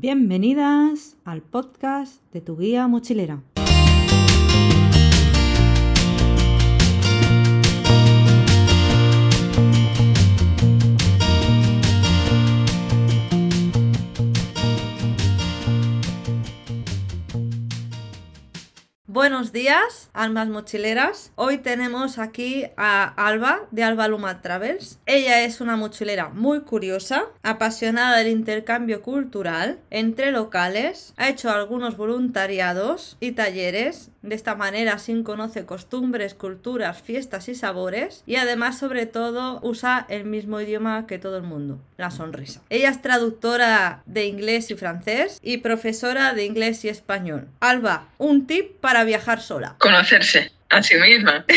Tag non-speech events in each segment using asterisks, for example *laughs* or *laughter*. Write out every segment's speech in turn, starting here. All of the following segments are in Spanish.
Bienvenidas al podcast de tu guía mochilera. Buenos días, almas mochileras. Hoy tenemos aquí a Alba de Alba Luma Travels. Ella es una mochilera muy curiosa, apasionada del intercambio cultural entre locales, ha hecho algunos voluntariados y talleres. De esta manera así conoce costumbres, culturas, fiestas y sabores y además sobre todo usa el mismo idioma que todo el mundo, la sonrisa. Ella es traductora de inglés y francés y profesora de inglés y español. Alba, un tip para viajar sola? Conocerse a sí misma. *laughs*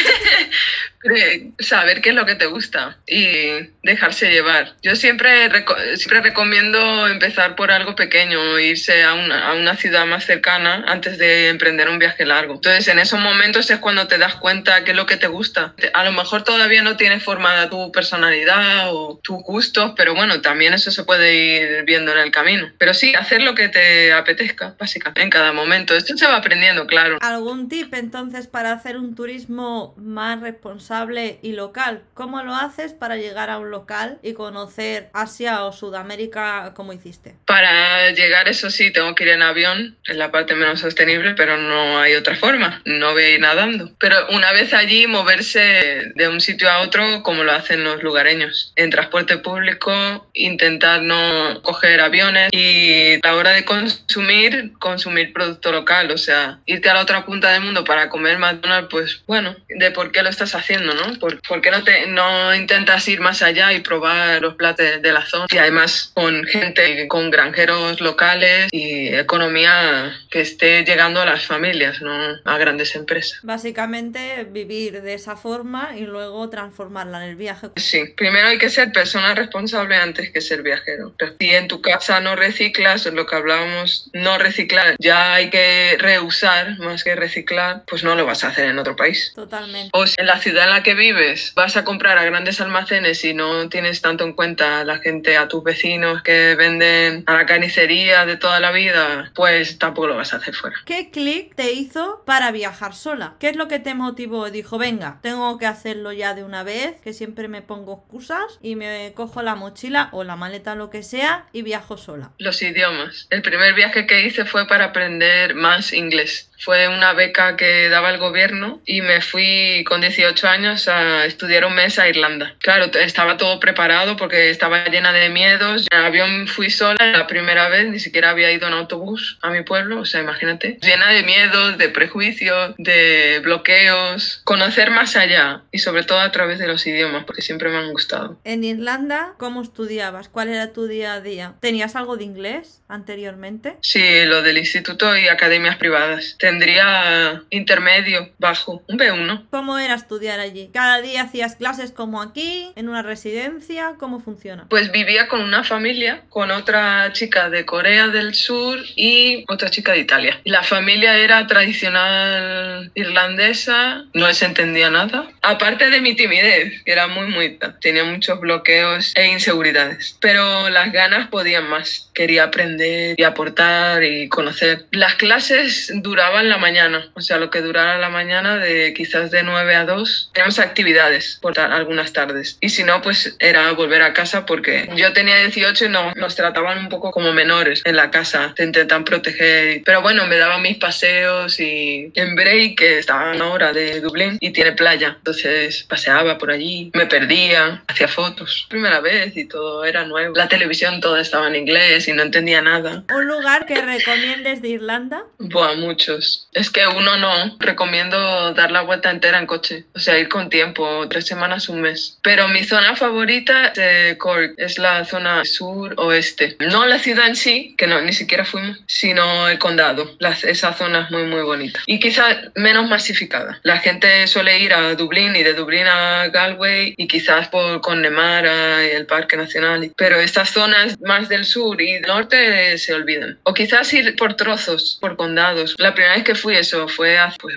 saber qué es lo que te gusta y dejarse llevar. Yo siempre, siempre recomiendo empezar por algo pequeño, irse a una, a una, ciudad más cercana antes de emprender un viaje largo. Entonces, en esos momentos es cuando te das cuenta qué es lo que te gusta. A lo mejor todavía no tienes formada tu personalidad o tus gustos, pero bueno, también eso se puede ir viendo en el camino. Pero sí, hacer lo que te apetezca, básicamente, en cada momento. Esto se va aprendiendo, claro. ¿Algún tip entonces para hacer un turismo más responsable? y local. ¿Cómo lo haces para llegar a un local y conocer Asia o Sudamérica como hiciste? Para llegar, eso sí, tengo que ir en avión, es la parte menos sostenible, pero no hay otra forma. No voy a ir nadando. Pero una vez allí, moverse de un sitio a otro como lo hacen los lugareños. En transporte público, intentar no coger aviones y a la hora de consumir, consumir producto local. O sea, irte a la otra punta del mundo para comer McDonald's, pues bueno, de por qué lo estás haciendo ¿no? ¿Por, qué no, te, no intentas ir más allá y probar los platos de la zona? Y además con gente, con granjeros locales y economía que esté llegando a las familias, no a grandes empresas. Básicamente vivir de esa forma y luego transformarla en el viaje. Sí, primero hay que ser persona responsable antes que ser viajero. Si en tu casa no reciclas, lo que hablábamos, no reciclar, ya hay que reusar más que reciclar, pues no lo vas a hacer en otro país. Totalmente. O en la ciudad en la que vives vas a comprar a grandes almacenes y no tienes tanto en cuenta a la gente, a tus vecinos que venden a la carnicería de toda la vida, pues tampoco lo vas a hacer fuera. ¿Qué clic te hizo para viajar sola? ¿Qué es lo que te motivó? Dijo, venga, tengo que hacerlo ya de una vez, que siempre me pongo excusas y me cojo la mochila o la maleta, lo que sea, y viajo sola. Los idiomas. El primer viaje que hice fue para aprender más inglés. Fue una beca que daba el gobierno y me fui con 18 años a estudiar un mes a Irlanda. Claro, estaba todo preparado porque estaba llena de miedos. En el avión fui sola la primera vez, ni siquiera había ido en autobús a mi pueblo, o sea, imagínate. Llena de miedos, de prejuicios, de bloqueos. Conocer más allá y sobre todo a través de los idiomas, porque siempre me han gustado. En Irlanda, ¿cómo estudiabas? ¿Cuál era tu día a día? ¿Tenías algo de inglés anteriormente? Sí, lo del instituto y academias privadas tendría intermedio, bajo, un B1. ¿Cómo era estudiar allí? ¿Cada día hacías clases como aquí, en una residencia? ¿Cómo funciona? Pues vivía con una familia, con otra chica de Corea del Sur y otra chica de Italia. La familia era tradicional irlandesa, no les entendía nada. Aparte de mi timidez, que era muy, muy... tenía muchos bloqueos e inseguridades. Pero las ganas podían más. Quería aprender y aportar y conocer. Las clases duraban la mañana, o sea, lo que durara la mañana de quizás de 9 a 2. Teníamos actividades por algunas tardes y si no, pues era volver a casa porque yo tenía 18 y no, nos trataban un poco como menores en la casa, te intentan proteger, pero bueno, me daban mis paseos y en Bray, que estaba a una hora de Dublín y tiene playa, entonces paseaba por allí, me perdía, hacía fotos, primera vez y todo era nuevo. La televisión toda estaba en inglés y no entendía nada. ¿Un lugar que recomiendes de Irlanda? Buah, muchos. Es que uno no. Recomiendo dar la vuelta entera en coche. O sea, ir con tiempo, tres semanas, un mes. Pero mi zona favorita es de Cork. Es la zona sur-oeste. No la ciudad en sí, que no, ni siquiera fuimos, sino el condado. esa zona es muy, muy bonita. Y quizás menos masificada. La gente suele ir a Dublín y de Dublín a Galway y quizás por Connemara y el Parque Nacional. Pero estas zonas más del sur y del norte se olvidan. O quizás ir por trozos, por condados. La primera primera vez que fui eso fue hace pues,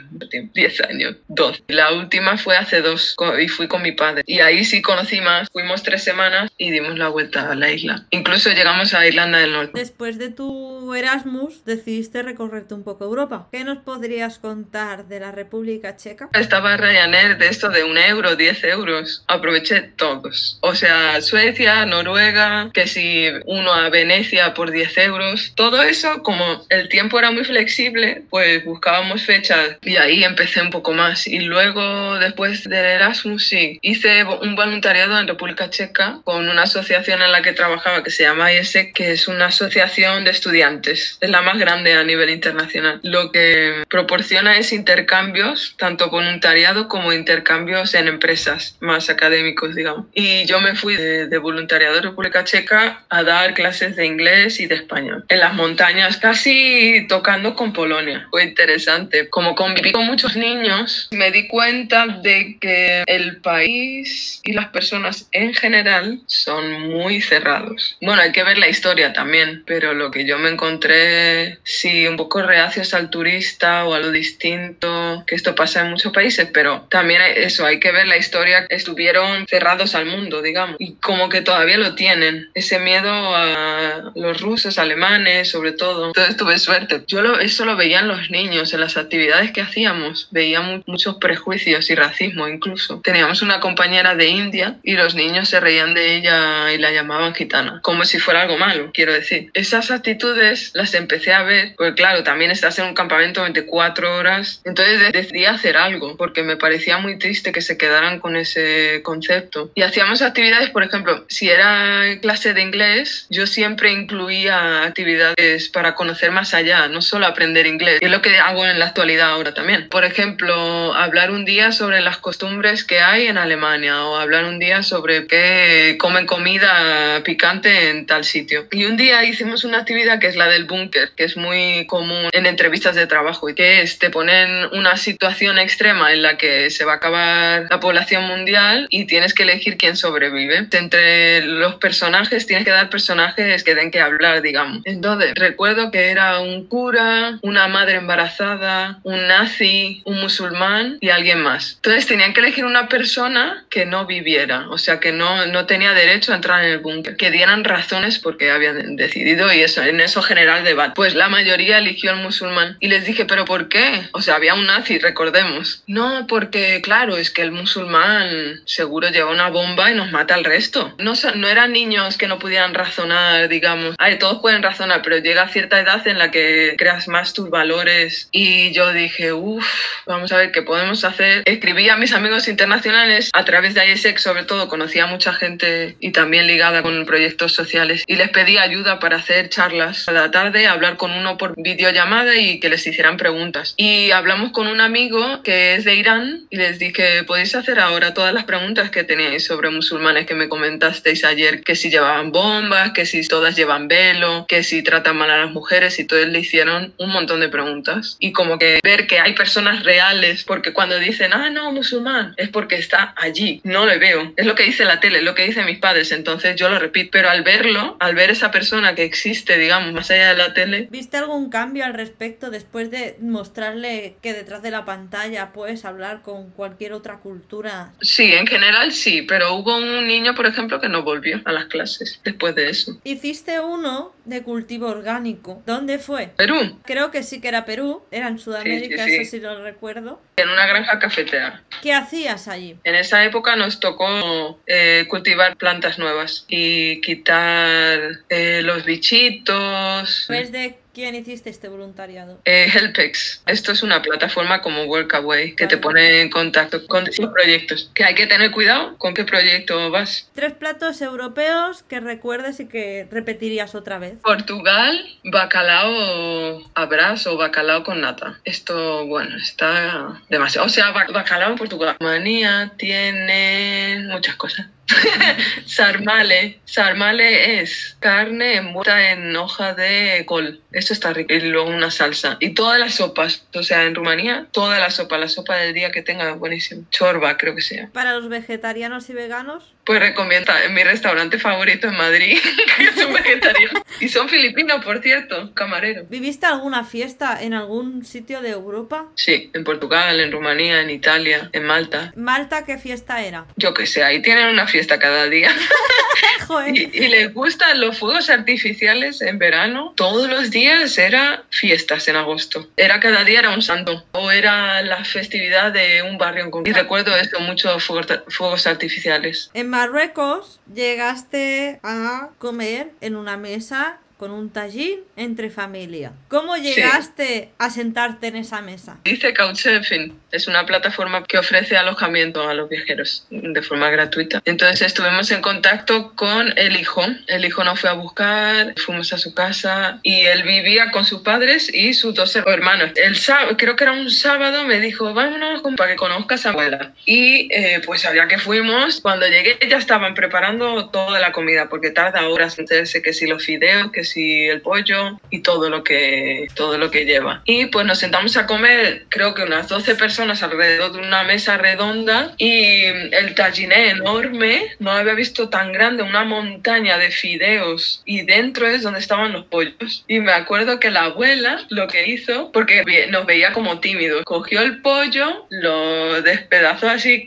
10 años, dos. La última fue hace dos y fui con mi padre. Y ahí sí conocí más. Fuimos tres semanas y dimos la vuelta a la isla. Incluso llegamos a Irlanda del Norte. Después de tu Erasmus decidiste recorrerte un poco Europa. ¿Qué nos podrías contar de la República Checa? Estaba Ryanair de esto de un euro, 10 euros. Aproveché todos. O sea, Suecia, Noruega, que si uno a Venecia por 10 euros. Todo eso, como el tiempo era muy flexible, pues buscábamos fechas y ahí empecé un poco más. Y luego, después del Erasmus, sí, hice un voluntariado en República Checa con una asociación en la que trabajaba que se llama IESEC, que es una asociación de estudiantes. Es la más grande a nivel internacional. Lo que proporciona es intercambios, tanto voluntariado como intercambios en empresas más académicos, digamos. Y yo me fui de, de voluntariado en República Checa a dar clases de inglés y de español. En las montañas, casi tocando con Polonia. Fue interesante. Como conviví con muchos niños, me di cuenta de que el país y las personas en general son muy cerrados. Bueno, hay que ver la historia también, pero lo que yo me encontré, sí, un poco reacios al turista o a lo distinto, que esto pasa en muchos países, pero también eso, hay que ver la historia. Estuvieron cerrados al mundo, digamos, y como que todavía lo tienen, ese miedo a los rusos, alemanes, sobre todo. Entonces tuve suerte. Yo lo, eso lo veía en los niños, en las actividades que hacíamos, veía muchos prejuicios y racismo incluso. Teníamos una compañera de India y los niños se reían de ella y la llamaban gitana, como si fuera algo malo, quiero decir. Esas actitudes las empecé a ver, porque claro, también estás en un campamento 24 horas, entonces decidí hacer algo, porque me parecía muy triste que se quedaran con ese concepto. Y hacíamos actividades, por ejemplo, si era clase de inglés, yo siempre incluía actividades para conocer más allá, no solo aprender inglés, y lo que hago en la actualidad ahora también. Por ejemplo, hablar un día sobre las costumbres que hay en Alemania o hablar un día sobre qué comen comida picante en tal sitio. Y un día hicimos una actividad que es la del búnker, que es muy común en entrevistas de trabajo, y que es te ponen una situación extrema en la que se va a acabar la población mundial y tienes que elegir quién sobrevive. Entre los personajes tienes que dar personajes que den que hablar, digamos. Entonces, recuerdo que era un cura, una madre embarazada, un nazi, un musulmán y alguien más. Entonces tenían que elegir una persona que no viviera, o sea, que no, no tenía derecho a entrar en el búnker, que dieran razones porque habían decidido y eso, en eso general debate. Pues la mayoría eligió al musulmán y les dije, ¿pero por qué? O sea, había un nazi, recordemos. No, porque claro, es que el musulmán seguro lleva una bomba y nos mata al resto. No, no eran niños que no pudieran razonar, digamos. Ay, todos pueden razonar, pero llega cierta edad en la que creas más tus valores. Y yo dije, uff, vamos a ver qué podemos hacer. Escribí a mis amigos internacionales a través de ISEC, sobre todo, conocía a mucha gente y también ligada con proyectos sociales. Y les pedí ayuda para hacer charlas a la tarde, hablar con uno por videollamada y que les hicieran preguntas. Y hablamos con un amigo que es de Irán y les dije, podéis hacer ahora todas las preguntas que teníais sobre musulmanes que me comentasteis ayer, que si llevaban bombas, que si todas llevan velo, que si tratan mal a las mujeres y todos le hicieron un montón de preguntas. Y como que ver que hay personas reales, porque cuando dicen, ah, no, musulmán, es porque está allí, no le veo. Es lo que dice la tele, es lo que dicen mis padres, entonces yo lo repito. Pero al verlo, al ver esa persona que existe, digamos, más allá de la tele... ¿Viste algún cambio al respecto después de mostrarle que detrás de la pantalla puedes hablar con cualquier otra cultura? Sí, en general sí, pero hubo un niño, por ejemplo, que no volvió a las clases después de eso. Hiciste uno de cultivo orgánico. ¿Dónde fue? Perú. Creo que sí que era Perú, era en Sudamérica, Sí, sí, sí. eso sí lo recuerdo. En una granja cafetera. ¿Qué hacías allí? En esa época nos tocó eh, cultivar plantas nuevas y quitar eh, los bichitos. ¿Ves de quién hiciste este voluntariado? Eh, Helpex. Esto es una plataforma como Workaway que te pone en contacto con sus proyectos. Que hay que tener cuidado con qué proyecto vas. Tres platos europeos que recuerdes y que repetirías otra vez. Portugal, bacalao a brás o bacalao con nata. Esto, bueno, está demasiado. O sea, ba- bacalao en Portugal. Manía tiene muchas cosas. *laughs* sarmale. Sarmale es carne envuelta en hoja de col. Esto está rico. Y luego una salsa. Y todas las sopas. O sea, en Rumanía, toda la sopa. La sopa del día que tenga, buenísimo. Chorba, creo que sea. Para los vegetarianos y veganos. Pues recomienda en mi restaurante favorito en Madrid, *laughs* que es un vegetariano. Y son filipinos, por cierto, camarero. ¿Viviste alguna fiesta en algún sitio de Europa? Sí, en Portugal, en Rumanía, en Italia, en Malta. ¿Malta qué fiesta era? Yo qué sé, ahí tienen una fiesta cada día. *laughs* Y, y les gustan los fuegos artificiales en verano. Todos los días era fiestas en agosto. Era cada día era un santo. O era la festividad de un barrio en concreto. Y recuerdo esto, muchos fuegos, fuegos artificiales. En Marruecos llegaste a comer en una mesa con un tallín entre familia. ¿Cómo llegaste a sentarte en esa mesa? Dice Couchsurfing, es una plataforma que ofrece alojamiento a los viajeros de forma gratuita. Entonces estuvimos en contacto con el hijo. El hijo nos fue a buscar, fuimos a su casa y él vivía con sus padres y sus dos hermanos. El sábado, creo que era un sábado, me dijo, vámonos para que conozcas a abuela. Y eh, pues allá que fuimos, cuando llegué ya estaban preparando toda la comida porque tarda horas en hacerse que si los fideos, que si el pollo y todo lo que todo lo que lleva. Y pues nos sentamos a comer, creo que unas 12 personas alrededor de una mesa redonda y el tajiné enorme, no había visto tan grande, una montaña de fideos y dentro es donde estaban los pollos. Y me acuerdo que la abuela lo que hizo, porque nos veía como tímidos, cogió el pollo, lo despedazó así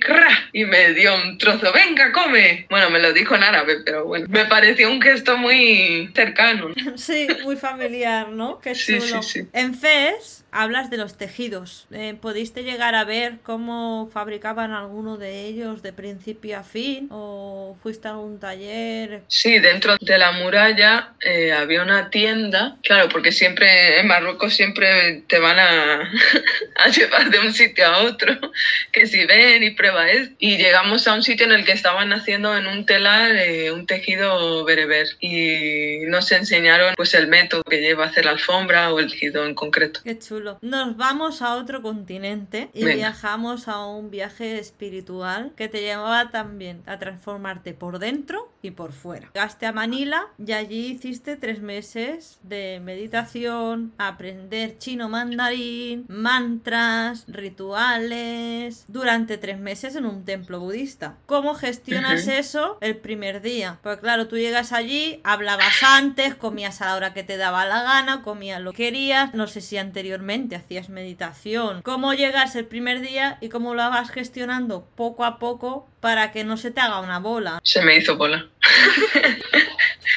y me dio un trozo, venga, come. Bueno, me lo dijo en árabe, pero bueno, me pareció un gesto muy cercano. *laughs* Sí, muy familiar, ¿no? Qué Sí, chulo. sí, sí. En FES hablas de los tejidos. Eh, ¿Pudiste llegar a ver cómo fabricaban alguno de ellos de principio a fin? ¿O fuiste a algún taller? Sí, dentro de la muralla eh, había una tienda, claro, porque siempre en Marruecos siempre te van a, *laughs* a llevar de un sitio a otro, *laughs* que si ven y prueba es. Y llegamos a un sitio en el que estaban haciendo en un telar eh, un tejido bereber y nos enseñaron pues el método que lleva a hacer la alfombra o el tejido en concreto. Qué chulo. Nos vamos a otro continente y Venga. viajamos a un viaje espiritual que te llevaba también a transformarte por dentro y por fuera. Llegaste a Manila y allí hiciste tres meses de meditación, aprender chino mandarín, mantras, rituales, durante tres meses en un templo budista. ¿Cómo gestionas eso el primer día? Pues claro, tú llegas allí, hablabas antes, comías a la hora que te daba la gana, comías lo que querías, no sé si anteriormente hacías meditación. ¿Cómo llegas el primer día y cómo lo vas gestionando poco a poco para que no se te haga una bola? Se me hizo bola. *laughs*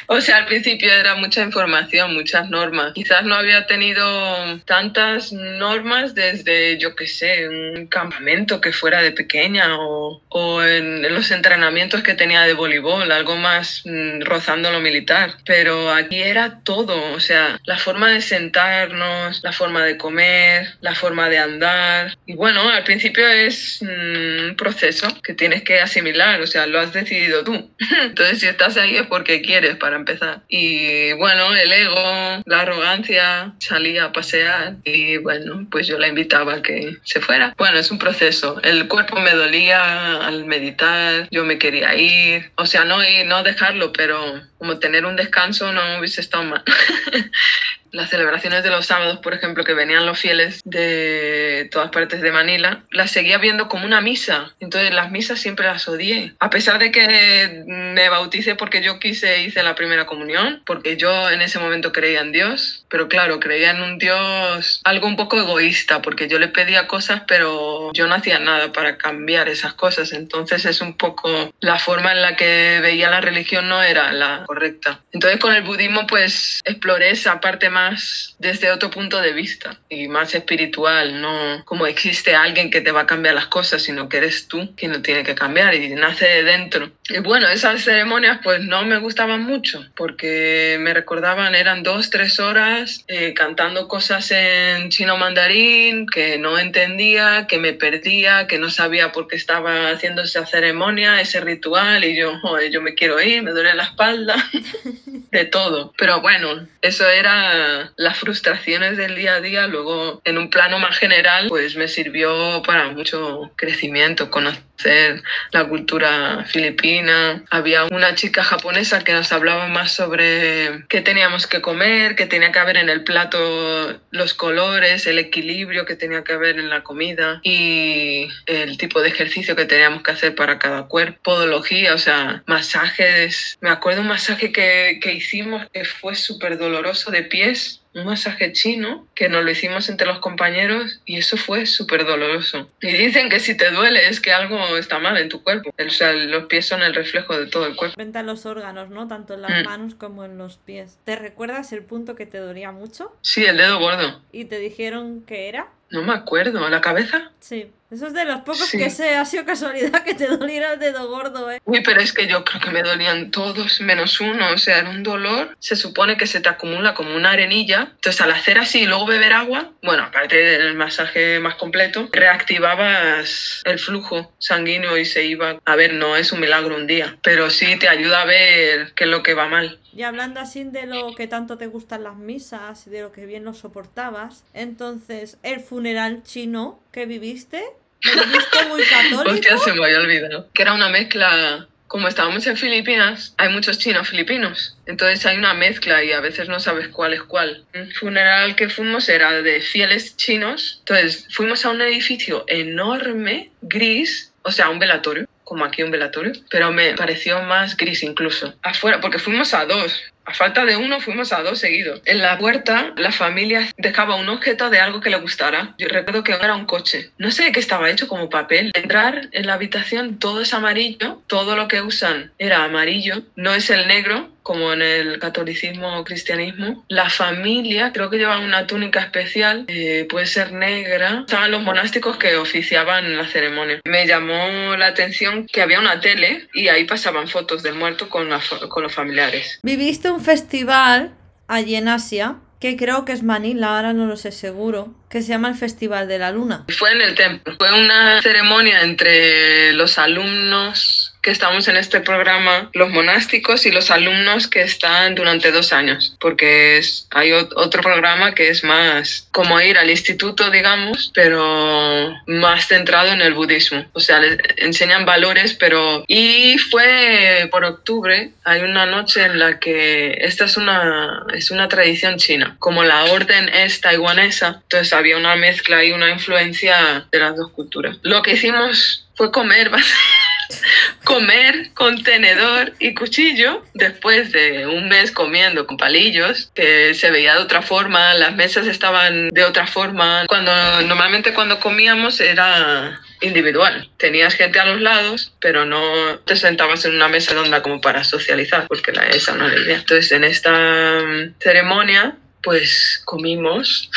O sea, al principio era mucha información, muchas normas. Quizás no había tenido tantas normas desde, yo qué sé, un campamento que fuera de pequeña o, o en, los entrenamientos que tenía de voleibol, algo más mm, rozando lo militar. Pero aquí era todo, o sea, la forma de sentarnos, la forma de comer, la forma de andar. Y bueno, al principio es mm, un proceso que tienes que asimilar, o sea, lo has decidido tú. *laughs* Entonces, si estás ahí es porque quieres, para empezar. Y bueno, el ego, la arrogancia, salía a pasear y bueno, pues yo la invitaba a que se fuera. Bueno, es un proceso. El cuerpo me dolía al meditar, yo me quería ir. O sea, no, y no dejarlo, pero como tener un descanso no hubiese estado mal. *laughs* Las celebraciones de los sábados, por ejemplo, que venían los fieles de todas partes de Manila, las seguía viendo como una misa. Entonces las misas siempre las odié. A pesar de que me bauticé porque yo quise, hice la primera comunión, porque yo en ese momento creía en Dios, pero claro, creía en un Dios algo un poco egoísta, porque yo le pedía cosas, pero yo no hacía nada para cambiar esas cosas. Entonces es un poco la forma en la que veía la religión no era la correcta. Entonces con el budismo pues exploré esa parte más desde otro punto de vista y más espiritual, no como existe alguien que te va a cambiar las cosas, sino que eres tú quien lo tiene que cambiar y nace de dentro. Y bueno, esas ceremonias pues no me gustaban mucho porque me recordaban, eran dos, tres horas eh, cantando cosas en chino mandarín que no entendía, que me perdía, que no sabía por qué estaba haciendo esa ceremonia, ese ritual y yo, joder, yo me quiero ir, me duele la espalda, *laughs* de todo. Pero bueno, eso era las frustraciones del día a día. Luego, en un plano más general, pues me sirvió para mucho crecimiento, cono- conocer la cultura filipina. Había una chica japonesa que nos hablaba más sobre qué teníamos que comer, qué tenía que haber en el plato, los colores, el equilibrio que tenía que haber en la comida y el tipo de ejercicio que teníamos que hacer para cada cuerpo, podología, o sea, masajes. Me acuerdo un masaje que, que hicimos que fue súper doloroso de pies un masaje chino que nos lo hicimos entre los compañeros y eso fue súper doloroso. Y dicen que si te duele es que algo está mal en tu cuerpo. O sea, los pies son el reflejo de todo el cuerpo. Venta los órganos, ¿no? Tanto en las Mm. manos como en los pies. ¿Te recuerdas el punto que te dolía mucho? Sí, el dedo gordo. ¿Y te dijeron que era? No me acuerdo. ¿La cabeza? Sí. Eso es de los pocos Sí. que sé. Ha sido casualidad que te doliera el dedo gordo, ¿eh? Uy, pero es que yo creo que me dolían todos menos uno. O sea, era un dolor. Se supone que se te acumula como una arenilla. Entonces, al hacer así y luego beber agua, bueno, aparte del masaje más completo, reactivabas el flujo sanguíneo y se iba. A ver, no es un milagro un día, pero sí te ayuda a ver qué es lo que va mal. Y hablando así de lo que tanto te gustan las misas y de lo que bien lo soportabas, entonces, el funeral chino que viviste, ¿lo viviste muy católico? *laughs* Hostia, se me había olvidado. Que era una mezcla. Como estábamos en Filipinas, hay muchos chinos filipinos. Entonces hay una mezcla y a veces no sabes cuál es cuál. Un funeral que fuimos era de fieles chinos. Entonces fuimos a un edificio enorme, gris, o sea, un velatorio, como aquí un velatorio, pero me pareció más gris incluso. Afuera, porque fuimos a dos. A falta de uno, fuimos a dos seguidos. En la puerta, la familia dejaba un objeto de algo que le gustara. Yo recuerdo que era un coche. No sé qué estaba hecho, como papel. Entrar en la habitación, todo es amarillo. Todo lo que usan era amarillo. No es el negro, como en el catolicismo o cristianismo. La familia, creo que llevaban una túnica especial, eh, puede ser negra. Estaban los monásticos que oficiaban la ceremonia. Me llamó la atención que había una tele y ahí pasaban fotos del muerto con, la con los familiares. Viviste un festival allí en Asia, que creo que es Manila, ahora no lo sé seguro, que se llama el Festival de la Luna. Fue en el templo. Fue una ceremonia entre los alumnos que estamos en este programa, los monásticos y los alumnos que están durante dos años, porque es, hay ot- otro programa que es más como ir al instituto, digamos, pero más centrado en el budismo. O sea, les enseñan valores, pero... Y fue por octubre, hay una noche en la que esta es una, es una tradición china, como la orden es taiwanesa, entonces había una mezcla y una influencia de las dos culturas. Lo que hicimos fue comer, *laughs* comer con tenedor y cuchillo después de un mes comiendo con palillos, que se veía de otra forma, las mesas estaban de otra forma. Cuando normalmente cuando comíamos era individual. Tenías gente a los lados, pero no te sentabas en una mesa redonda como para socializar, porque la, esa no era la idea. Entonces, en esta mm, ceremonia, pues comimos.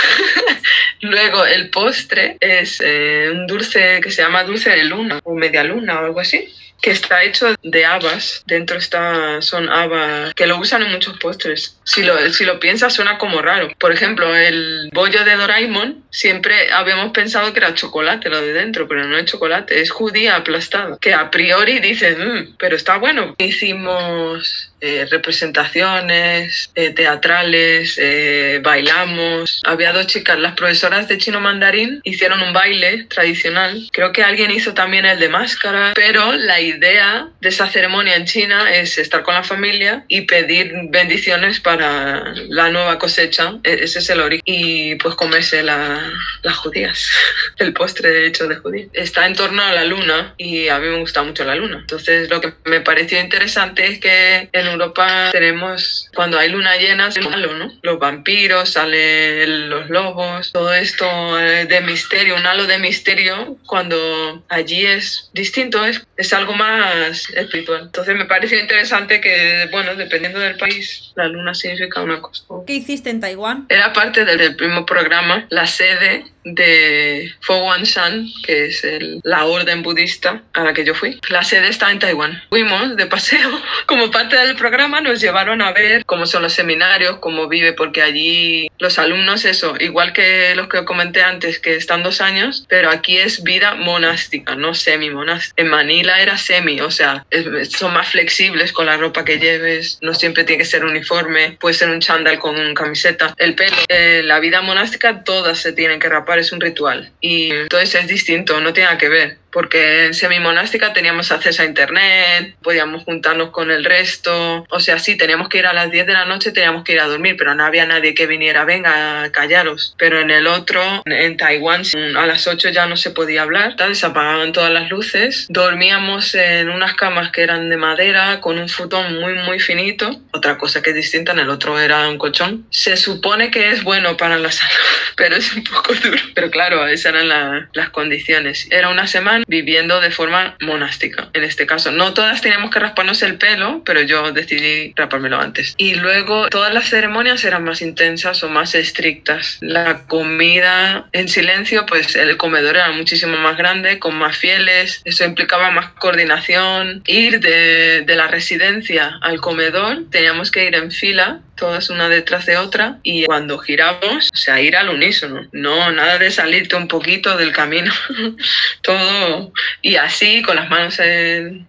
*laughs* Luego, el postre es eh, un dulce que se llama dulce de luna o media luna o algo así que está hecho de habas. Dentro está, son habas que lo usan en muchos postres. Si lo, si lo piensas suena como raro. Por ejemplo, el bollo de Doraemon siempre habíamos pensado que era chocolate lo de dentro, pero no es chocolate, es judía aplastada. Que a priori dices, "Mm, pero está bueno. Hicimos eh, representaciones eh, teatrales, eh, bailamos. Había dos chicas, las profesoras de chino mandarín, hicieron un baile tradicional. Creo que alguien hizo también el de máscara, pero la idea de esa ceremonia en China es estar con la familia y pedir bendiciones para la nueva cosecha. E- Ese es el origen. Y pues comerse la- las judías, *laughs* el postre hecho de judías. Está en torno a la luna y a mí me gusta mucho la luna. Entonces lo que me pareció interesante es que en Europa tenemos, cuando hay luna llena, es malo, ¿no? Los vampiros, salen los lobos, todo esto eh, de misterio, un halo de misterio, cuando allí es distinto, es, es algo más espiritual. Entonces me pareció interesante que, bueno, dependiendo del país, la luna significa una cosa. ¿Qué hiciste en Taiwán? Era parte del, del primer programa, la sede de Fo Guang Shan, que es el- la orden budista a la que yo fui. La sede está en Taiwán. Fuimos de paseo. *laughs* Como parte del programa nos llevaron a ver cómo son los seminarios, cómo vive, porque allí los alumnos, eso, igual que los que comenté antes, que están dos años, pero aquí es vida monástica, no semi-monástica. En Manila era semi, o sea, es- son más flexibles con la ropa que lleves, no siempre tiene que ser uniforme, puede ser un chándal con camiseta. El pelo, eh, la vida monástica, todas se tienen que rapar, es un ritual. Y entonces es distinto, no tiene nada que ver porque en semi-monástica teníamos acceso a internet, podíamos juntarnos con el resto, o sea, sí, teníamos que ir a las 10 de la noche, teníamos que ir a dormir, pero no había nadie que viniera, venga, callaros. Pero en el otro, en Taiwán, a las 8 ya no se podía hablar, se apagaban todas las luces, dormíamos en unas camas que eran de madera, con un futón muy, muy finito, otra cosa que es distinta, en el otro era un colchón. Se supone que es bueno para la salud, *laughs* pero es un poco duro. Pero claro, esas eran las condiciones. Era una semana viviendo de forma monástica, en este caso. No todas teníamos que rasparnos el pelo, pero yo decidí rapármelo antes. Y luego todas las ceremonias eran más intensas o más estrictas. La comida en silencio, pues el comedor era muchísimo más grande, con más fieles, eso implicaba más coordinación. Ir de, de la residencia al comedor, teníamos que ir en fila todas una detrás de otra y cuando giramos, o sea, ir al unísono, no nada de salirte un poquito del camino, *laughs* todo y así con las manos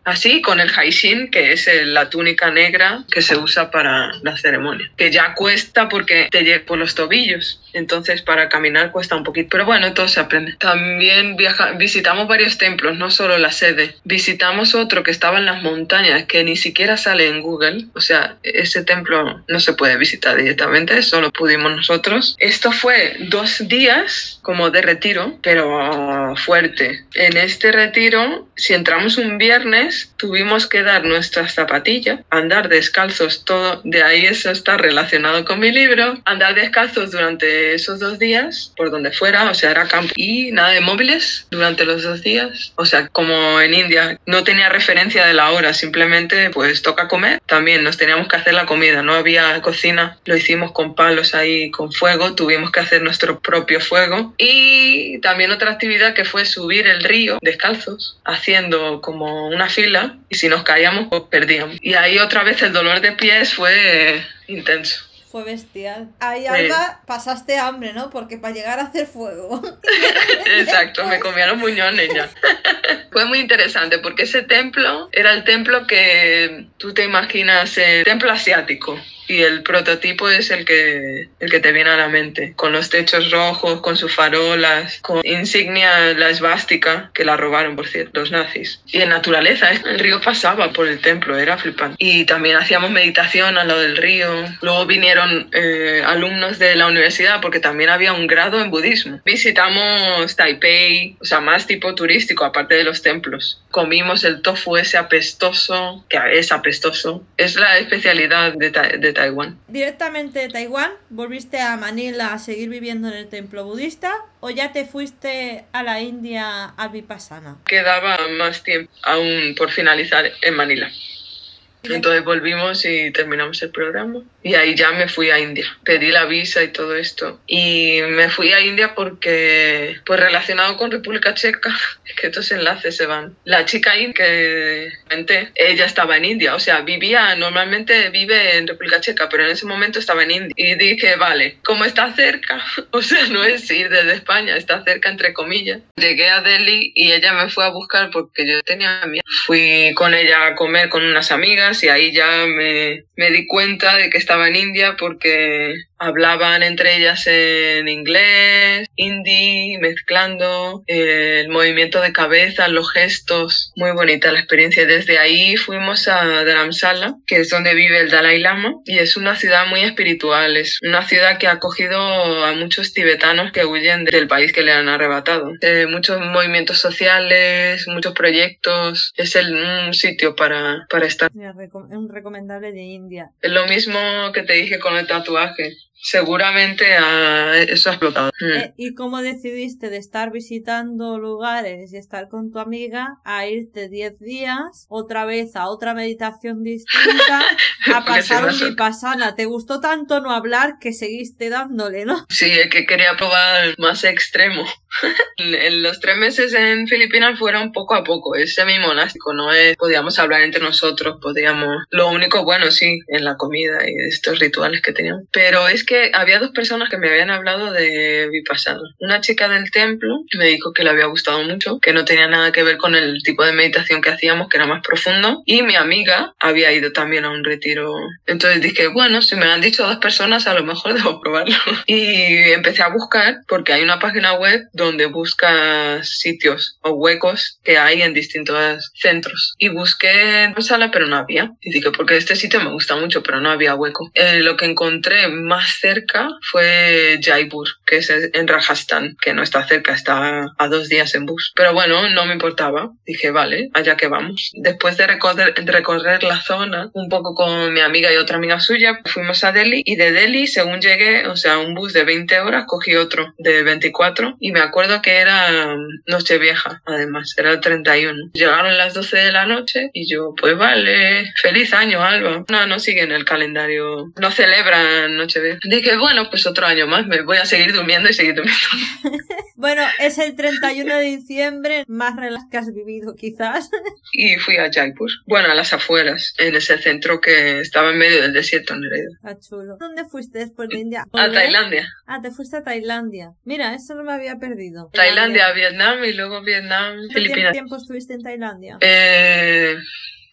así con el haishin, que es la túnica negra que se usa para la ceremonia, que ya cuesta porque te llega por los tobillos, entonces para caminar cuesta un poquito, pero bueno, todo se aprende. También viaja, visitamos varios templos, no solo la sede, visitamos otro que estaba en las montañas que ni siquiera sale en Google, o sea, ese templo no se puede visitar directamente, solo pudimos nosotros. Esto fue dos días como de retiro, pero fuerte. En este retiro, si entramos un viernes, tuvimos que dar nuestras zapatillas, andar descalzos, todo, de ahí eso está relacionado con mi libro, andar descalzos durante esos dos días, por donde fuera, o sea, era campo, y nada de móviles durante los dos días, o sea, como en India, no tenía referencia de la hora, simplemente pues toca comer, también nos teníamos que hacer la comida, no había cocina, lo hicimos con palos ahí, con fuego, tuvimos que hacer nuestro propio fuego. Y también otra actividad que fue subir el río descalzos, haciendo como una fila, y si nos caíamos, pues perdíamos. Y ahí otra vez el dolor de pies fue intenso fue bestial. Ahí, Alba, pasaste hambre, ¿no? Porque para llegar a hacer fuego. *laughs* Exacto, me comieron muñones ya. *laughs* fue muy interesante porque ese templo era el templo que tú te imaginas, el templo asiático y el prototipo es el que, el que te viene a la mente, con los techos rojos, con sus farolas, con insignia, la esvástica, que la robaron, por cierto, los nazis. Y en naturaleza, ¿eh? el río pasaba por el templo, era flipante. Y también hacíamos meditación al lado del río. Luego vinieron eh, alumnos de la universidad, porque también había un grado en budismo. Visitamos Taipei, o sea, más tipo turístico, aparte de los templos. Comimos el tofu ese apestoso, que es apestoso. Es la especialidad de, de Taiwán. ¿Directamente de Taiwán volviste a Manila a seguir viviendo en el templo budista o ya te fuiste a la India a Vipassana? Quedaba más tiempo aún por finalizar en Manila. Entonces volvimos y terminamos el programa. Y ahí ya me fui a India. Pedí la visa y todo esto. Y me fui a India porque, pues relacionado con República Checa, *laughs* que estos enlaces se van. La chica que comenté, ella estaba en India. O sea, vivía, normalmente vive en República Checa, pero en ese momento estaba en India. Y dije, vale, como está cerca, *laughs* o sea, no es ir desde España, está cerca entre comillas. Llegué a Delhi y ella me fue a buscar porque yo tenía miedo. Fui con ella a comer con unas amigas y ahí ya me, me di cuenta de que estaba en India porque hablaban entre ellas en inglés, hindi, mezclando, el movimiento de cabeza, los gestos, muy bonita la experiencia. Desde ahí fuimos a Dharamsala, que es donde vive el Dalai Lama, y es una ciudad muy espiritual, es una ciudad que ha acogido a muchos tibetanos que huyen del país que le han arrebatado. Eh, muchos movimientos sociales, muchos proyectos, es el, un sitio para, para estar. Es un recomendable de India. Es lo mismo que te dije con el tatuaje seguramente eso ha explotado. Eh, ¿Y cómo decidiste de estar visitando lugares y estar con tu amiga a irte 10 días, otra vez a otra meditación distinta, *laughs* a pasar un vipassana? ¿Te gustó tanto no hablar que seguiste dándole, no? Sí, es que quería probar más extremo. *laughs* en los tres meses en Filipinas fueron poco a poco, es semi-monástico, no es, podíamos hablar entre nosotros, podíamos, lo único bueno sí, en la comida y estos rituales que teníamos, pero es que había dos personas que me habían hablado de Vipassana. Una chica del templo me dijo que le había gustado mucho, que no tenía nada que ver con el tipo de meditación que hacíamos, que era más profundo. Y mi amiga había ido también a un retiro. Entonces dije, bueno, si me han dicho dos personas, a lo mejor debo probarlo. *laughs* Y empecé a buscar, porque hay una página web donde buscas sitios o huecos que hay en distintos centros. Y busqué en sala, pero no había. Y dije, porque este sitio me gusta mucho, pero no había hueco. Eh, lo que encontré más cerca fue Jaipur, que es en Rajasthan, que no está cerca, está a dos días en bus. Pero bueno, no me importaba. Dije, vale, allá que vamos. Después de recorrer, recorrer la zona, un poco con mi amiga y otra amiga suya, fuimos a Delhi y de Delhi, según llegué, o sea, un bus de 20 horas, cogí otro de 24 y me acuerdo que era noche vieja, además, era el 31. Llegaron las 12 de la noche y yo, pues vale, feliz año, Alba. No, no siguen el calendario, no celebran Nochevieja. Dije, bueno, pues otro año más, me voy a seguir durmiendo y seguir durmiendo. *laughs* *laughs* bueno, es el 31 de diciembre, más relaj que has vivido quizás. y fui a Jaipur, bueno, a las afueras, en ese centro que estaba en medio del desierto en realidad. Ah, chulo. ¿Dónde fuiste después de India? A Tailandia. Ah, te fuiste a Tailandia. Mira, eso no me había perdido. Tailandia, Vietnam y luego Vietnam, Filipinas. ¿Cuánto tiempo estuviste en Tailandia? Eh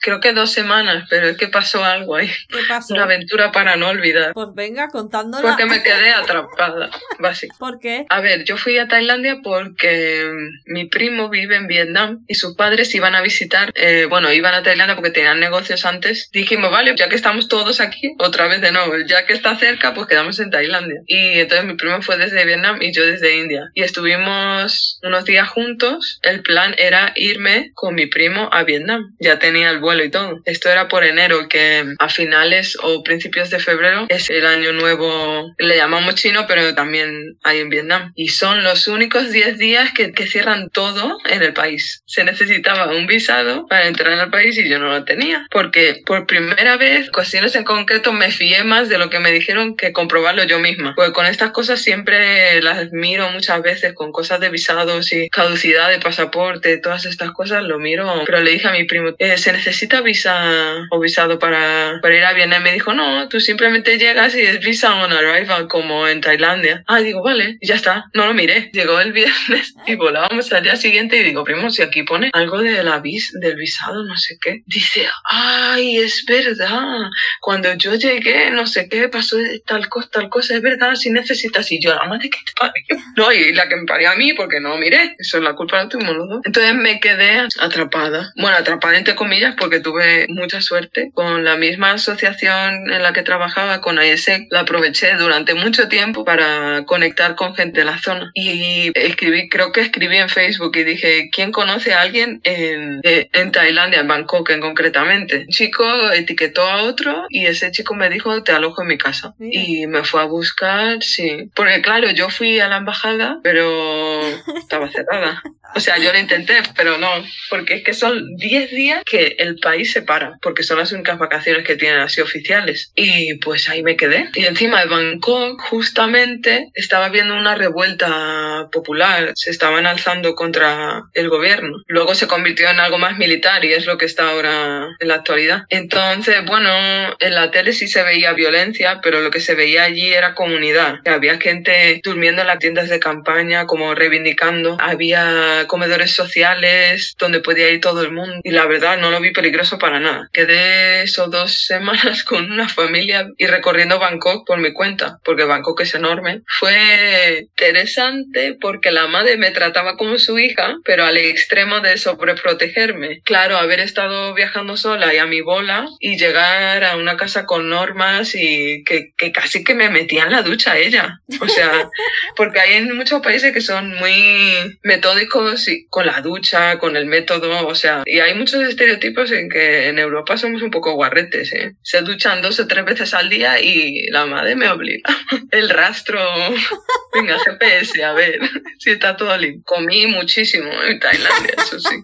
creo que dos semanas, pero es que pasó algo ahí. ¿Qué pasó? Una aventura para no olvidar. Pues venga, contándola. Porque me quedé atrapada, básicamente. *laughs* ¿Por qué? A ver, yo fui a Tailandia porque mi primo vive en Vietnam y sus padres iban a visitar, eh, bueno, iban a Tailandia porque tenían negocios antes. Dijimos, vale, ya que estamos todos aquí, otra vez de nuevo, ya que está cerca, pues quedamos en Tailandia. Y entonces mi primo fue desde Vietnam y yo desde India. Y estuvimos unos días juntos. El plan era irme con mi primo a Vietnam. Ya tenía el vuelo y todo. Esto era por enero, que a finales o principios de febrero es el año nuevo, le llamamos chino, pero también hay en Vietnam. Y son los únicos 10 días que, que cierran todo en el país. Se necesitaba un visado para entrar en el país y yo no lo tenía. Porque por primera vez, cuestiones en concreto, me fié más de lo que me dijeron que comprobarlo yo misma. Porque con estas cosas siempre las miro muchas veces, con cosas de visados y caducidad de pasaporte, todas estas cosas lo miro. Pero le dije a mi primo, eh, se necesita necesita visa o visado para, para ir a Vietnam. Me dijo, no, tú simplemente llegas y es visa on arrival como en Tailandia. Ah, digo, vale, y ya está. No lo miré. *laughs* Llegó el viernes y volábamos al día siguiente y digo, primo, si aquí pone algo de la vis, del visado, no sé qué. Dice, ay, es verdad. Cuando yo llegué, no sé qué, pasó tal cosa, tal cosa, es verdad, si necesitas. Y yo, la madre que te parió. *laughs* No, y la que me parió a mí porque no miré. Eso es la culpa de los dos. Entonces me quedé atrapada. Bueno, atrapada entre comillas porque tuve mucha suerte. Con la misma asociación en la que trabajaba, con AESEC, la aproveché durante mucho tiempo para conectar con gente de la zona. Y escribí, creo que escribí en Facebook y dije, ¿quién conoce a alguien en, en Tailandia, en Bangkok en concretamente? Un chico etiquetó a otro y ese chico me dijo, te alojo en mi casa. Y me fue a buscar, sí. Porque claro, yo fui a la embajada, pero *laughs* estaba cerrada. O sea, yo lo intenté, pero no, porque es que son 10 días que el país se para, porque son las únicas vacaciones que tienen así oficiales. Y pues ahí me quedé. Y encima de Bangkok, justamente, estaba viendo una revuelta popular. Se estaban alzando contra el gobierno. Luego se convirtió en algo más militar y es lo que está ahora en la actualidad. Entonces, bueno, en la tele sí se veía violencia, pero lo que se veía allí era comunidad. Había gente durmiendo en las tiendas de campaña, como reivindicando. Había comedores sociales donde podía ir todo el mundo y la verdad no lo vi peligroso para nada. Quedé esos dos *laughs* semanas con una familia y recorriendo Bangkok por mi cuenta, porque Bangkok es enorme. Fue interesante porque la madre me trataba como su hija, pero al extremo de sobreprotegerme. Claro, haber estado viajando sola y a mi bola y llegar a una casa con normas y que, que casi que me metía en la ducha ella. O sea, *laughs* porque hay en muchos países que son muy metódicos con la ducha, con el método, o sea, y hay muchos estereotipos en que en Europa somos un poco guarretes, ¿eh? Se duchan dos o tres veces al día y la madre me obliga. *laughs* El rastro *laughs* Venga, GPS, a ver *laughs* si está todo limpio. Comí muchísimo en Tailandia, eso sí.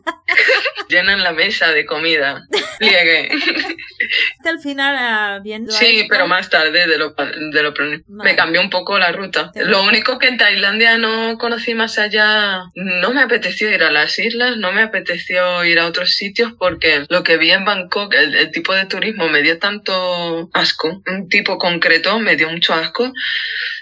Llenan la mesa de comida. Llegué. Al final, ah, viendo. Sí, pero más tarde de lo, de lo Me cambió un poco la ruta. Lo único que en Tailandia no conocí más allá, no me apeteció ir a las islas, no me apeteció ir a otros sitios porque lo que vi en Bangkok, el tipo de turismo me dio tanto asco. Un tipo concreto me dio mucho asco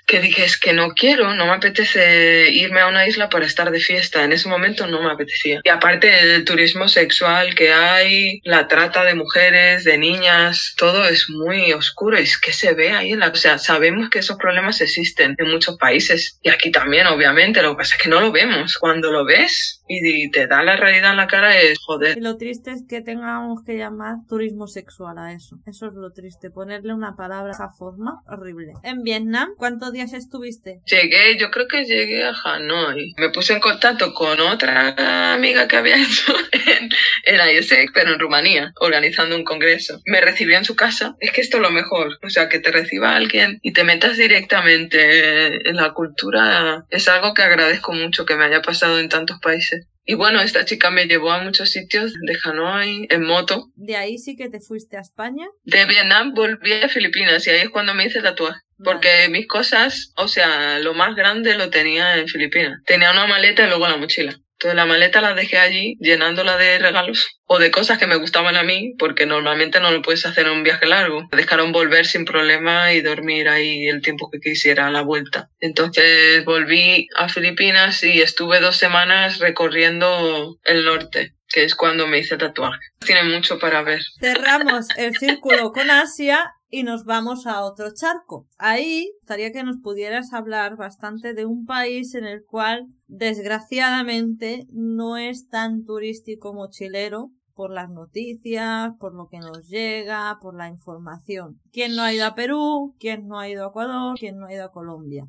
que dije, es que no quiero, no me apetece irme a una isla para estar de fiesta. En ese momento no me apetecía. Y aparte del turismo sexual que hay, la trata de mujeres, de niñas, todo es muy oscuro. Es que se ve ahí en la... O sea, sabemos que esos problemas existen en muchos países. Y aquí también, obviamente. Lo que pasa es que no lo vemos. Cuando lo ves y te da la realidad en la cara es joder. Y lo triste es que tengamos que llamar turismo sexual a eso. Eso es lo triste. Ponerle una palabra a esa forma horrible. En Vietnam, ¿cuántos estuviste? Llegué, yo creo que llegué a Hanoi. Me puse en contacto con otra amiga que había *laughs* hecho en, en ISEC, pero en Rumanía, organizando un congreso. Me recibió en su casa. Es que esto es lo mejor. O sea, que te reciba alguien y te metas directamente en la cultura es algo que agradezco mucho que me haya pasado en tantos países. Y bueno, esta chica me llevó a muchos sitios de Hanoi en moto. ¿De ahí sí que te fuiste a España? De Vietnam volví a Filipinas y ahí es cuando me hice tatuaje. Porque mis cosas, o sea, lo más grande lo tenía en Filipinas. Tenía una maleta y luego la mochila. Entonces la maleta la dejé allí llenándola de regalos o de cosas que me gustaban a mí, porque normalmente no lo puedes hacer en un viaje largo. Me dejaron volver sin problema y dormir ahí el tiempo que quisiera a la vuelta. Entonces volví a Filipinas y estuve dos semanas recorriendo el norte que es cuando me hice tatuaje. Tiene mucho para ver. Cerramos el círculo con Asia y nos vamos a otro charco. Ahí gustaría que nos pudieras hablar bastante de un país en el cual desgraciadamente no es tan turístico mochilero por las noticias, por lo que nos llega, por la información. ¿Quién no ha ido a Perú? ¿Quién no ha ido a Ecuador? ¿Quién no ha ido a Colombia?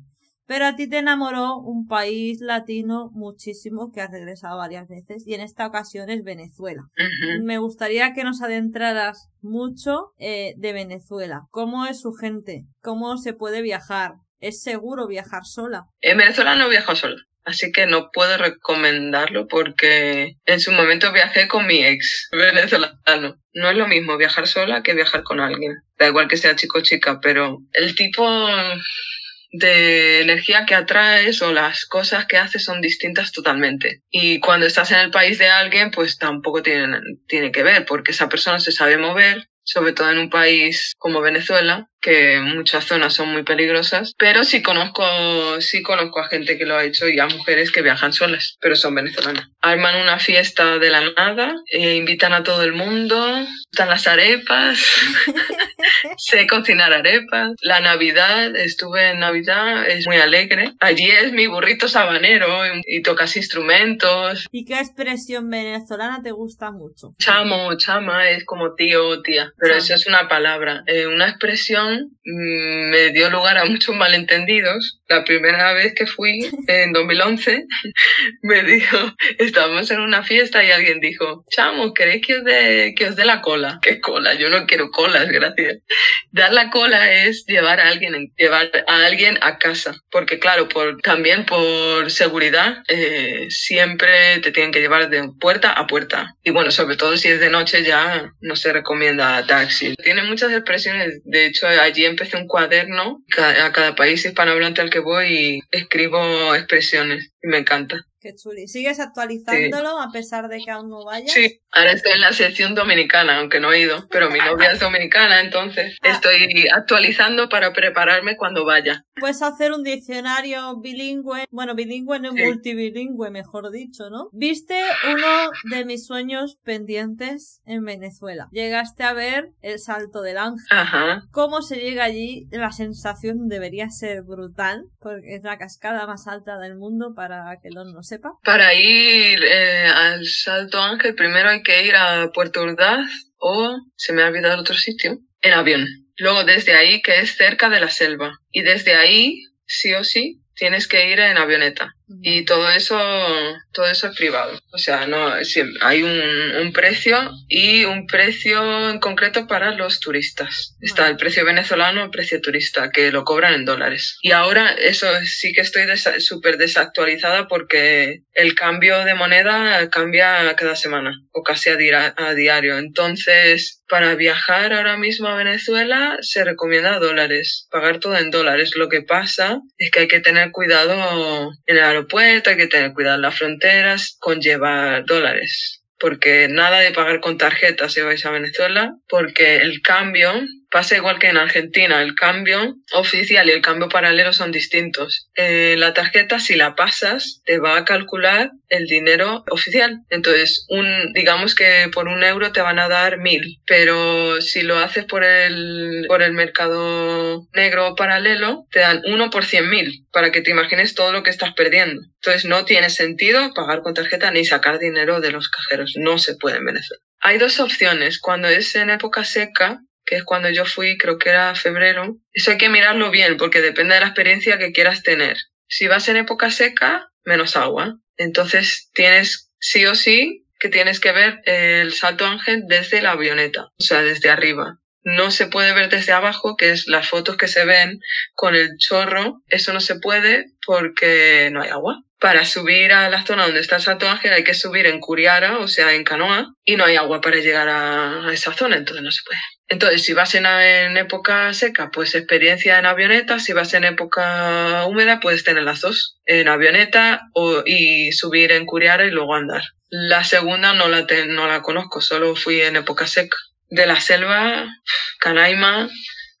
Pero a ti te enamoró un país latino muchísimo que has regresado varias veces y en esta ocasión es Venezuela. Me gustaría que nos adentraras mucho eh, de Venezuela. ¿Cómo es su gente? ¿Cómo se puede viajar? ¿Es seguro viajar sola? En Venezuela no viajo sola. Así que no puedo recomendarlo porque en su momento viajé con mi ex venezolano. No es lo mismo viajar sola que viajar con alguien. Da igual que sea chico o chica, pero el tipo de energía que atraes o las cosas que haces son distintas totalmente. Y cuando estás en el país de alguien, pues tampoco tiene, tiene que ver, porque esa persona se sabe mover, sobre todo en un país como Venezuela, que muchas zonas son muy peligrosas, pero sí conozco, sí conozco a gente que lo ha hecho y a mujeres que viajan solas, pero son venezolanas. Arman una fiesta de la nada, e invitan a todo el mundo, están las arepas, *laughs* *laughs* sé cocinar arepas. La Navidad, estuve en Navidad, es muy alegre. Allí es mi burrito sabanero y, tocas instrumentos. ¿Y qué expresión venezolana te gusta mucho? Chamo, chama, es como tío o tía, pero eso es una palabra. Eh, una expresión Mm, me dio lugar a muchos malentendidos. La primera vez que fui, *laughs* en 2011, *laughs* me dijo, estábamos en una fiesta y alguien dijo, chamo, ¿queréis que os dé, que os dé la cola? ¿Qué cola? Yo no quiero colas, gracias. Dar la cola es llevar a alguien, llevar a alguien a casa, porque claro, por, también por seguridad, eh, siempre te tienen que llevar de puerta a puerta. Y bueno, sobre todo si es de noche ya no se recomienda taxi. Tiene muchas expresiones, de hecho allí empecé un cuaderno a cada país hispanohablante al que voy y escribo expresiones y me encanta. Qué chuli. ¿Sigues actualizándolo a pesar de que aún no vayas? Sí, ahora estoy en la sección dominicana, aunque no he ido, pero mi novia es dominicana, entonces ah. estoy actualizando para prepararme cuando vaya. Puedes hacer un diccionario bilingüe, bueno, bilingüe no multibilingüe, mejor dicho, ¿no? Viste uno de mis sueños pendientes en Venezuela. Llegaste a ver el Salto del Ángel. Ajá. ¿Cómo se llega allí? La sensación debería ser brutal, porque es la cascada más alta del mundo para que los no sepa? Para ir eh, al Salto Ángel, primero hay que ir a Puerto Ordaz o, se me ha olvidado otro sitio, en avión. Luego desde ahí, que es cerca de la selva. Y desde ahí, sí o sí, tienes que ir en avioneta. Y todo eso, todo eso es privado. O sea, no hay un, un, precio y un precio en concreto para los turistas. Está el precio venezolano, el precio turista, que lo cobran en dólares. Y ahora eso sí que estoy súper desactualizada porque el cambio de moneda cambia cada semana o casi a, a diario. Entonces, para viajar ahora mismo a Venezuela se recomienda dólares, pagar todo en dólares. Lo que pasa es que hay que tener cuidado en el aeropuerto, hay que tener cuidado en las fronteras con llevar dólares porque nada de pagar con tarjeta si vais a Venezuela, porque el cambio Pasa igual que en Argentina, el cambio oficial y el cambio paralelo son distintos. Eh, la tarjeta, si la pasas, te va a calcular el dinero oficial. Entonces, un, digamos que por un euro te van a dar mil, pero si lo haces por el, por el mercado negro paralelo, te dan uno por cien mil, para que te imagines todo lo que estás perdiendo. Entonces, no tiene sentido pagar con tarjeta ni sacar dinero de los cajeros. No se puede en Venezuela. Hay dos opciones. Cuando es en época seca, que es cuando yo fui, creo que era febrero. Eso hay que mirarlo bien porque depende de la experiencia que quieras tener. Si vas en época seca, menos agua. Entonces tienes sí o sí que tienes que ver el salto ángel desde la avioneta, o sea, desde arriba. No se puede ver desde abajo, que es las fotos que se ven con el chorro. Eso no se puede porque no hay agua. Para subir a la zona donde está el Salto Ángel hay que subir en Curiara, o sea, en canoa, y no hay agua para llegar a esa zona, entonces no se puede. Entonces, si vas en, época seca, pues experiencia en avioneta. Si vas en época húmeda, puedes tener las dos. En avioneta o, y subir en Curiara y luego andar. La segunda no la, no la conozco, solo fui en época seca. De la selva, Canaima.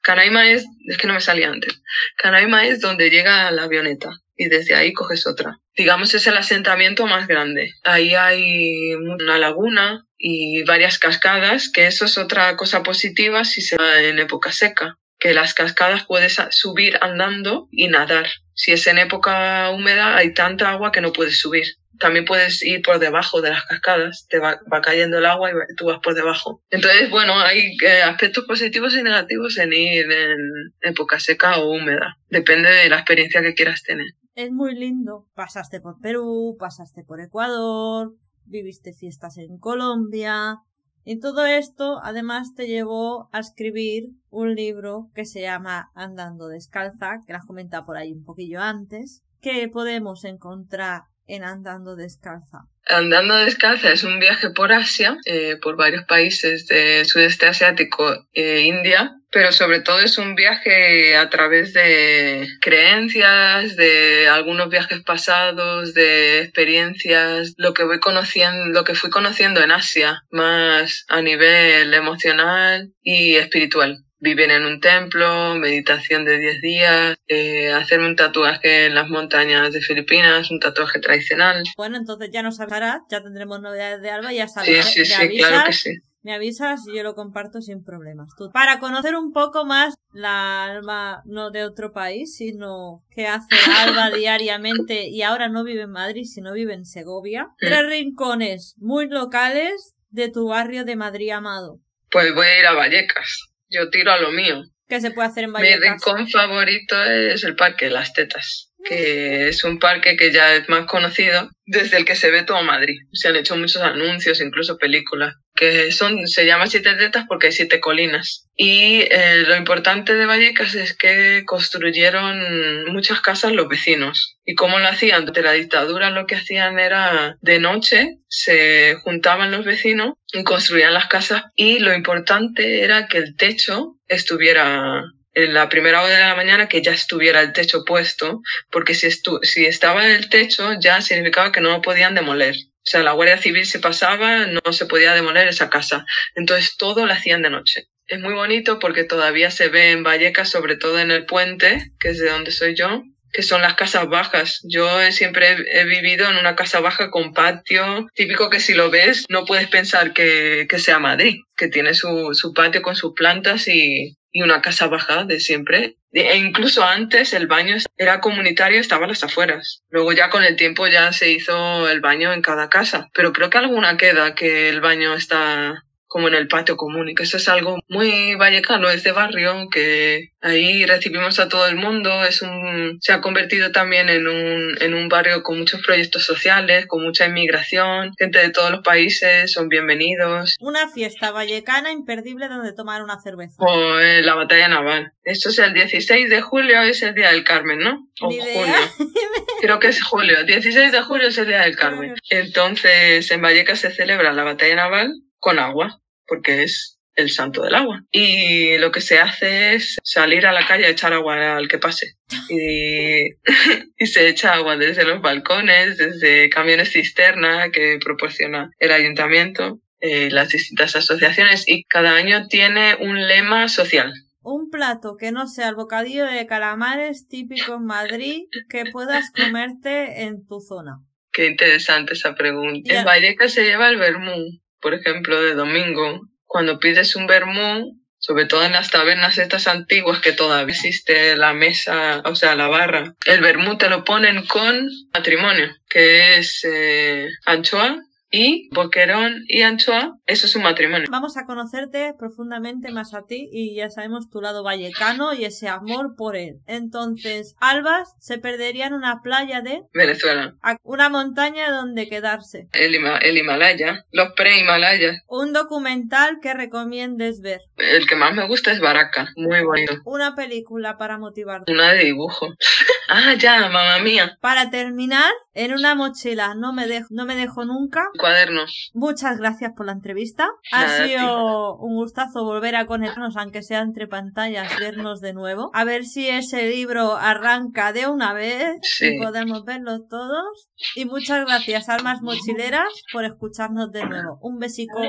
Canaima es, es que no me salía antes. Canaima es donde llega la avioneta y desde ahí coges otra. Digamos es el asentamiento más grande. Ahí hay una laguna y varias cascadas, que eso es otra cosa positiva si se va en época seca, que las cascadas puedes subir andando y nadar. Si es en época húmeda hay tanta agua que no puedes subir. También puedes ir por debajo de las cascadas, te va, cayendo el agua y tú vas por debajo. Entonces, bueno, hay eh, aspectos positivos y negativos en ir en época seca o húmeda. Depende de la experiencia que quieras tener. Es muy lindo. Pasaste por Perú, pasaste por Ecuador, viviste fiestas en Colombia. Y todo esto además te llevó a escribir un libro que se llama Andando descalza, que las comenta por ahí un poquillo antes, que podemos encontrar Andando Descalza? Andando Descalza es un viaje por Asia, eh, por varios países de sudeste asiático e India, pero sobre todo es un viaje a través de creencias, de algunos viajes pasados, de experiencias, lo que voy conociendo, lo que fui conociendo en Asia, más a nivel emocional y espiritual vivir en un templo, meditación de 10 días, eh, hacerme un tatuaje en las montañas de Filipinas, un tatuaje tradicional. Bueno, entonces ya nos avisarás, ya tendremos novedades de Alba ya sabes. Sí, ¿eh? sí, sí, claro que sí. Me avisas y yo lo comparto sin problemas. Tú, para conocer un poco más la alma, no de otro país, sino que hace Alba *laughs* diariamente y ahora no vive en Madrid, sino vive en Segovia. Mm. Tres rincones muy locales de tu barrio de Madrid amado. Pues voy a ir a Vallecas yo tiro a lo mío. ¿Qué se puede hacer en Vallecas? Mi rincón favorito es el Parque Las Tetas, que es un parque que ya es más conocido desde el que se ve todo Madrid. Se han hecho muchos anuncios, incluso películas, que son, se llama Siete Tetas porque hay siete colinas. Y eh, lo importante de Vallecas es que construyeron muchas casas los vecinos. ¿Y cómo lo hacían? Durante la dictadura lo que hacían era de noche se juntaban los vecinos y construían las casas y lo importante era que el techo estuviera en la primera hora de la mañana que ya estuviera el techo puesto, porque si, si estaba el techo ya significaba que no lo podían demoler. O sea, la Guardia Civil se pasaba, no se podía demoler esa casa. Entonces todo lo hacían de noche. Es muy bonito porque todavía se ve en Vallecas, sobre todo en el puente, que es de donde soy yo, que son las casas bajas. Yo siempre he, vivido en una casa baja con patio, típico que si lo ves no puedes pensar que, que sea Madrid, que tiene su, su patio con sus plantas y, y una casa baja de siempre. E incluso antes el baño era comunitario, estaba a las afueras. Luego ya con el tiempo ya se hizo el baño en cada casa. Pero creo que alguna queda que el baño está como en el patio común y que eso es algo muy vallecano, es de barrio, que ahí recibimos a todo el mundo, es un, se ha convertido también en un, en un barrio con muchos proyectos sociales, con mucha inmigración, gente de todos los países son bienvenidos. Una fiesta vallecana imperdible donde tomar una cerveza. O eh, la batalla naval. Esto es el 16 de julio, es el Día del Carmen, ¿no? O julio. *laughs* Creo que es julio. 16 de julio es el Día del Carmen. Entonces, en Vallecas se celebra la batalla naval con agua, porque es el santo del agua. Y lo que se hace es salir a la calle a echar agua al que pase. Y, *laughs* y se echa agua desde los balcones, desde camiones cisterna que proporciona el ayuntamiento, eh, las distintas asociaciones, y cada año tiene un lema social. Un plato que no sea el bocadillo de calamares típico en Madrid que puedas comerte en tu zona. Qué interesante esa pregunta. En Vallecas se lleva el vermú, por ejemplo, de domingo. Cuando pides un vermú, sobre todo en las tabernas estas antiguas que todavía existe la mesa, o sea, la barra, el vermú te lo ponen con matrimonio, que es eh, anchoa y boquerón y anchoa, eso es un matrimonio. Vamos a conocerte profundamente más a ti y ya sabemos tu lado vallecano y ese amor por él. Entonces, Albas se perdería en una playa de Venezuela, a- una montaña donde quedarse. el, Hima- el Himalaya, los pre-Himalayas. Un documental que recomiendes ver. El que más me gusta es Baraka, muy bonito. Una película para motivarte. Una de dibujo. *laughs* ah, ya, mamá mía. Para terminar, en una mochila no me dejo, no me dejo nunca. Cuaderno. Muchas gracias por la entrevista. Ha Nada, sido un gustazo volver a conectarnos, aunque sea entre pantallas, vernos de nuevo. A ver si ese libro arranca de una vez Sí. y podemos verlo todos. Y muchas gracias, almas mochileras, por escucharnos de nuevo. Un besico.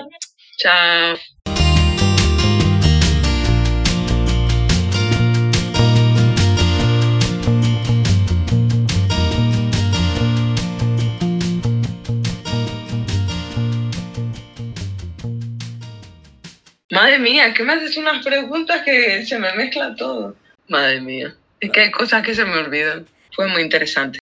Chao. Madre mía, que me haces unas preguntas que se me mezcla todo. Madre mía, es que hay cosas que se me olvidan. Fue muy interesante.